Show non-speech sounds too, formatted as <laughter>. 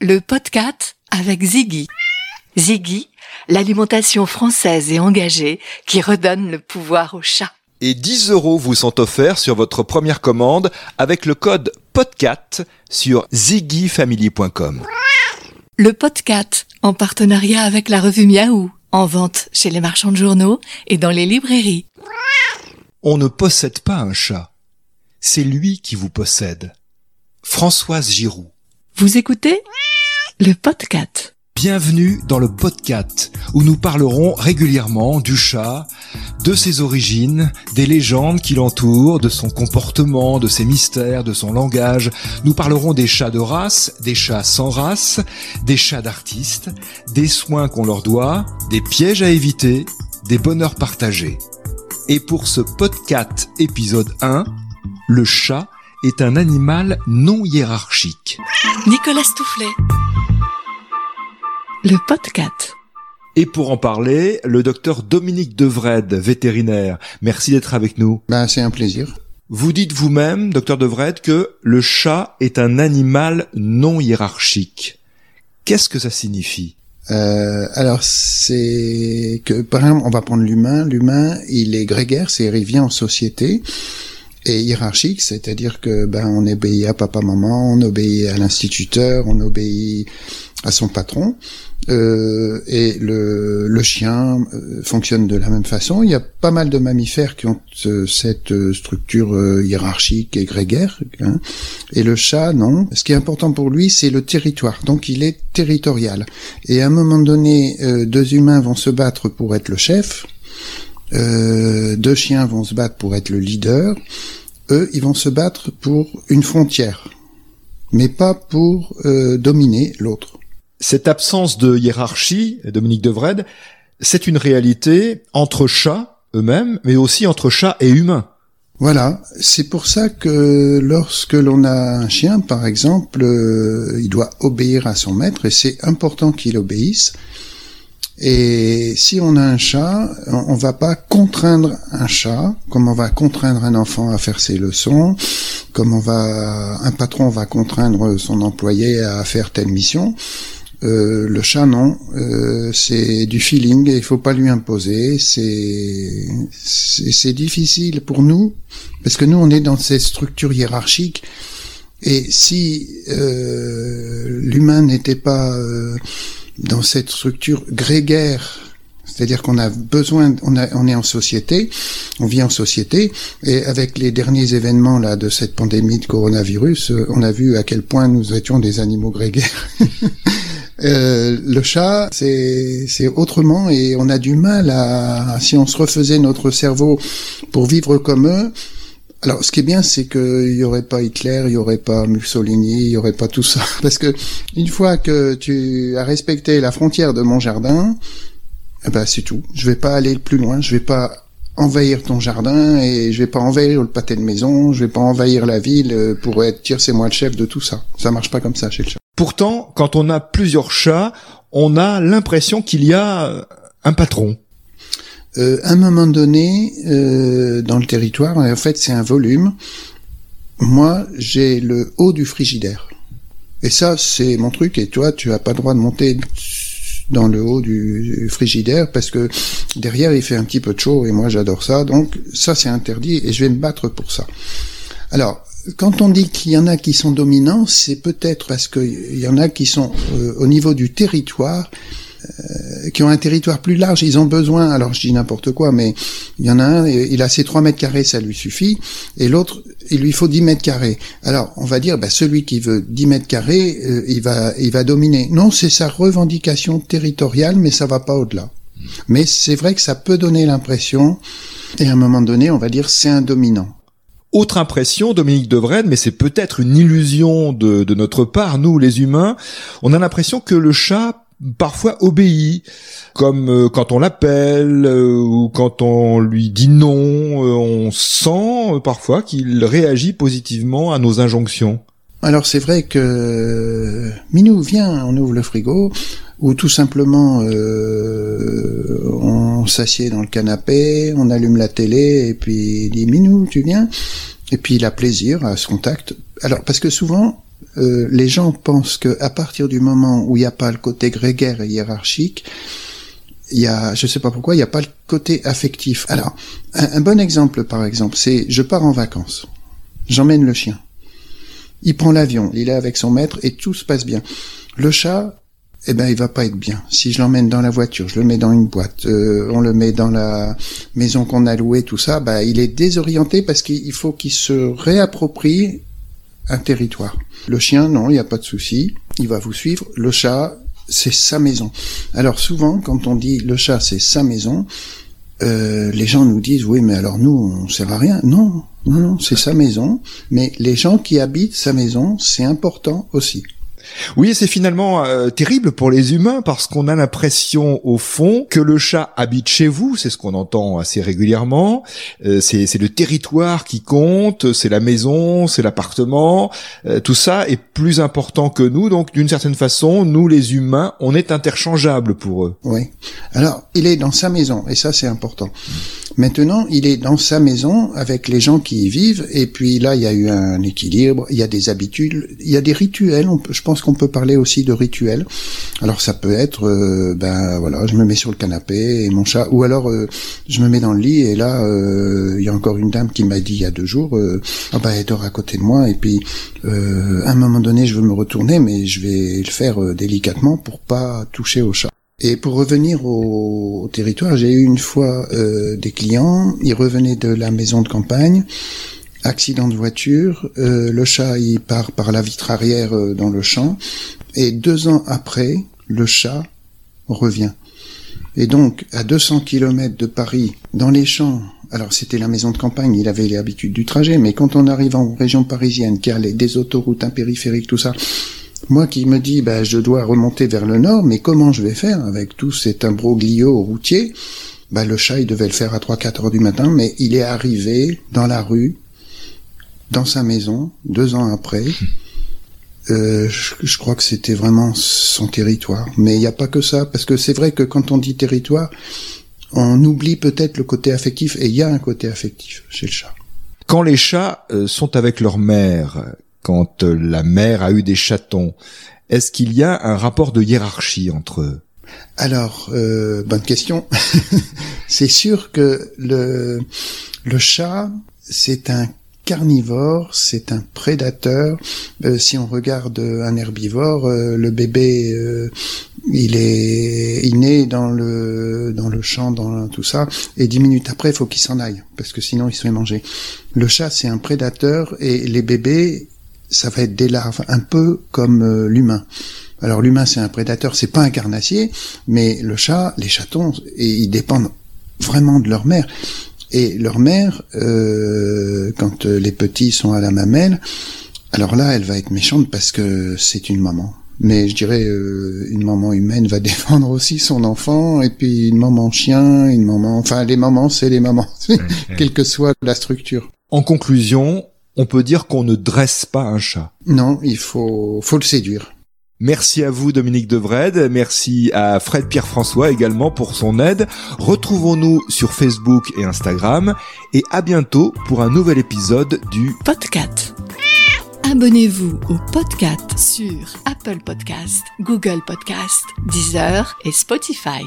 le podcast avec Ziggy. Ziggy, l'alimentation française et engagée qui redonne le pouvoir au chat. Et 10 euros vous sont offerts sur votre première commande avec le code PODCAT sur ziggyfamily.com. Le podcast en partenariat avec la revue Miaou, en vente chez les marchands de journaux et dans les librairies. On ne possède pas un chat. C'est lui qui vous possède. Françoise Giroud. Vous écoutez le podcast. Bienvenue dans le podcast où nous parlerons régulièrement du chat, de ses origines, des légendes qui l'entourent, de son comportement, de ses mystères, de son langage. Nous parlerons des chats de race, des chats sans race, des chats d'artistes, des soins qu'on leur doit, des pièges à éviter, des bonheurs partagés. Et pour ce podcast épisode 1, le chat est un animal non hiérarchique. Nicolas Stoufflet. Le podcast. Et pour en parler, le docteur Dominique Devred, vétérinaire. Merci d'être avec nous. Ben, c'est un plaisir. Vous dites vous-même, docteur Devred, que le chat est un animal non hiérarchique. Qu'est-ce que ça signifie? Euh, alors c'est que par exemple on va prendre l'humain. L'humain il est grégaire, c'est il vient en société et hiérarchique, c'est-à-dire que ben on obéit à papa maman, on obéit à l'instituteur, on obéit à son patron. Euh, et le, le chien euh, fonctionne de la même façon. Il y a pas mal de mammifères qui ont euh, cette euh, structure hiérarchique et grégaire. Hein. Et le chat, non. Ce qui est important pour lui, c'est le territoire. Donc il est territorial. Et à un moment donné, deux humains vont se battre pour être le chef. Deux chiens vont se battre pour être le leader. Eux, ils vont se battre pour une frontière, mais pas pour dominer l'autre. Cette absence de hiérarchie, Dominique Devred, c'est une réalité entre chats eux-mêmes, mais aussi entre chats et humains. Voilà, c'est pour ça que lorsque l'on a un chien, par exemple, euh, il doit obéir à son maître et c'est important qu'il obéisse. Et si on a un chat, on, va pas contraindre un chat comme on va contraindre un enfant à faire ses leçons, comme on va un patron va contraindre son employé à faire telle mission. Euh, le chat, non. Euh, c'est du feeling et il faut pas lui imposer. C'est c'est difficile pour nous parce que nous on est dans cette structure hiérarchique et si euh, l'humain n'était pas euh, dans cette structure grégaire c'est-à-dire qu'on a besoin, on, a, on est en société, on vit en société, et avec les derniers événements là de cette pandémie de coronavirus, euh, on a vu à quel point nous étions des animaux grégaires. <laughs> Euh, le chat, c'est autrement et on a du mal à, si on se refaisait notre cerveau pour vivre comme eux. Alors, ce qui est bien, c'est qu'il y aurait pas Hitler, il y aurait pas Mussolini, il y aurait pas tout ça, <laughs> parce que une fois que tu as respecté la frontière de mon jardin, eh ben c'est tout. Je vais pas aller plus loin. Je vais pas envahir ton jardin et je vais pas envahir le pâté de maison. Je vais pas envahir la ville euh, pour être dire c'est moi le chef de tout ça. Ça marche pas comme ça chez le chat. Pourtant, quand on a plusieurs chats, on a l'impression qu'il y a euh, un patron. Euh, un moment donné, euh, dans le territoire, en fait, c'est un volume. Moi, j'ai le haut du frigidaire. Et ça, c'est mon truc. Et toi, tu as pas le droit de monter dans le haut du frigidaire parce que derrière, il fait un petit peu de chaud et moi, j'adore ça. Donc, ça, c'est interdit et je vais me battre pour ça. Alors, quand on dit qu'il y en a qui sont dominants, c'est peut-être parce qu'il y en a qui sont euh, au niveau du territoire, qui ont un territoire plus large, ils ont besoin, alors je dis n'importe quoi, mais il y en a un, il a ses 3 mètres carrés, ça lui suffit, et l'autre, il lui faut 10 mètres carrés. Alors, on va dire, bah, celui qui veut 10 mètres carrés, euh, il, va, il va dominer. Non, c'est sa revendication territoriale, mais ça va pas au-delà. Mais c'est vrai que ça peut donner l'impression, et à un moment donné, on va dire, c'est un dominant. Autre impression, Dominique Devred, mais c'est peut-être une illusion de, de, notre part, nous les humains, on a l'impression que le chat parfois obéit, comme euh, quand on l'appelle euh, ou quand on lui dit non, euh, on sent parfois qu'il réagit positivement à nos injonctions. Alors c'est vrai que Minou, viens, on ouvre le frigo, ou tout simplement on s'assied dans le canapé, on allume la télé et puis il dit Minou, tu viens? Et puis il a plaisir à ce contact. Alors parce que souvent euh, les gens pensent que à partir du moment où il n'y a pas le côté grégaire et hiérarchique, il y a, je sais pas pourquoi, il n'y a pas le côté affectif. Alors, un, bon exemple, par exemple, c'est je pars en vacances, j'emmène le chien, il prend l'avion, il est avec son maître et tout se passe bien. Le chat, eh ben il va pas être bien. Si je l'emmène dans la voiture, je le mets dans une boîte, euh, on le met dans la maison qu'on a louée, tout ça, bah il est désorienté parce qu'il faut qu'il se réapproprie un territoire. Le chien, non, il n'y a pas de souci, il va vous suivre. Le chat, c'est sa maison. Alors souvent, quand on dit le chat, c'est sa maison, euh, les gens nous disent oui, mais alors nous, on sert à rien. Non, non, non, c'est sa maison. Mais les gens qui habitent sa maison, c'est important aussi. Oui, c'est finalement euh, terrible pour les humains parce qu'on a l'impression au fond que le chat habite chez vous, c'est ce qu'on entend assez régulièrement, euh, c'est le territoire qui compte, c'est la maison, c'est l'appartement, euh, tout ça est plus important que nous, donc d'une certaine façon, nous les humains, on est interchangeables pour eux. Oui. Alors, il est dans sa maison, et ça c'est important. Maintenant, il est dans sa maison avec les gens qui y vivent, et puis là, il y a eu un équilibre, il y a des habitudes, il y a des rituels, je pense qu'on peut parler aussi de rituels. Alors ça peut être, euh, ben voilà, je me mets sur le canapé et mon chat, ou alors euh, je me mets dans le lit et là, euh, il y a encore une dame qui m'a dit il y a deux jours, ah ben elle dort à côté de moi et puis à un moment donné je veux me retourner, mais je vais le faire délicatement pour pas toucher au chat. Et pour revenir au, territoire, j'ai eu une fois des clients, ils revenaient de la maison de campagne, accident de voiture, euh, le chat il part par la vitre arrière euh, dans le champ, et deux ans après, le chat revient. Et donc, à 200 km de Paris, dans les champs, alors c'était la maison de campagne, il avait l'habitude du trajet, mais quand on arrive en région parisienne, qui a les, des autoroutes, un périphérique, tout ça, moi qui me dis, bah, je dois remonter vers le nord, mais comment je vais faire avec tout cet imbroglio routier bah, le chat, il devait le faire à 3-4 heures du matin, mais il est arrivé dans la rue, dans sa maison, deux ans après. Euh, je, crois que c'était vraiment son territoire. Mais il n'y a pas que ça, parce que c'est vrai que quand on dit territoire, on oublie peut-être le côté affectif, et il y a un côté affectif chez le chat. Quand les chats euh, sont avec leur mère, quand euh, la mère a eu des chatons, est-ce qu'il y a un rapport de hiérarchie entre eux? Alors, bonne question. <laughs> c'est sûr que le, le chat, c'est un carnivore, c'est un prédateur. Euh, si on regarde un herbivore, euh, le bébé, euh, il est, il naît dans le dans le champ, dans tout ça, et dix minutes après, il faut qu'il s'en aille parce que sinon il se fait manger. Le chat, c'est un prédateur et les bébés, ça va être des larves, un peu comme l'humain. Alors l'humain c'est un prédateur, c'est pas un carnassier, mais le chat, les chatons, et ils dépendent vraiment de leur mère. Et leur mère, euh, quand euh, les petits sont à la mamelle, alors là, elle va être méchante parce que c'est une maman. Mais je dirais, euh, une maman humaine va <laughs> défendre aussi son enfant, et puis une maman chien, une maman... Enfin, les mamans, c'est les mamans, <laughs> quelle que soit la structure. En conclusion, on peut dire qu'on ne dresse pas un chat. Non, il faut, faut le séduire. Merci à vous Dominique Devred, merci à Fred Pierre-François également pour son aide. Retrouvons-nous sur Facebook et Instagram et à bientôt pour un nouvel épisode du Podcast. Abonnez-vous au podcast sur Apple Podcast, Google Podcast, Deezer et Spotify.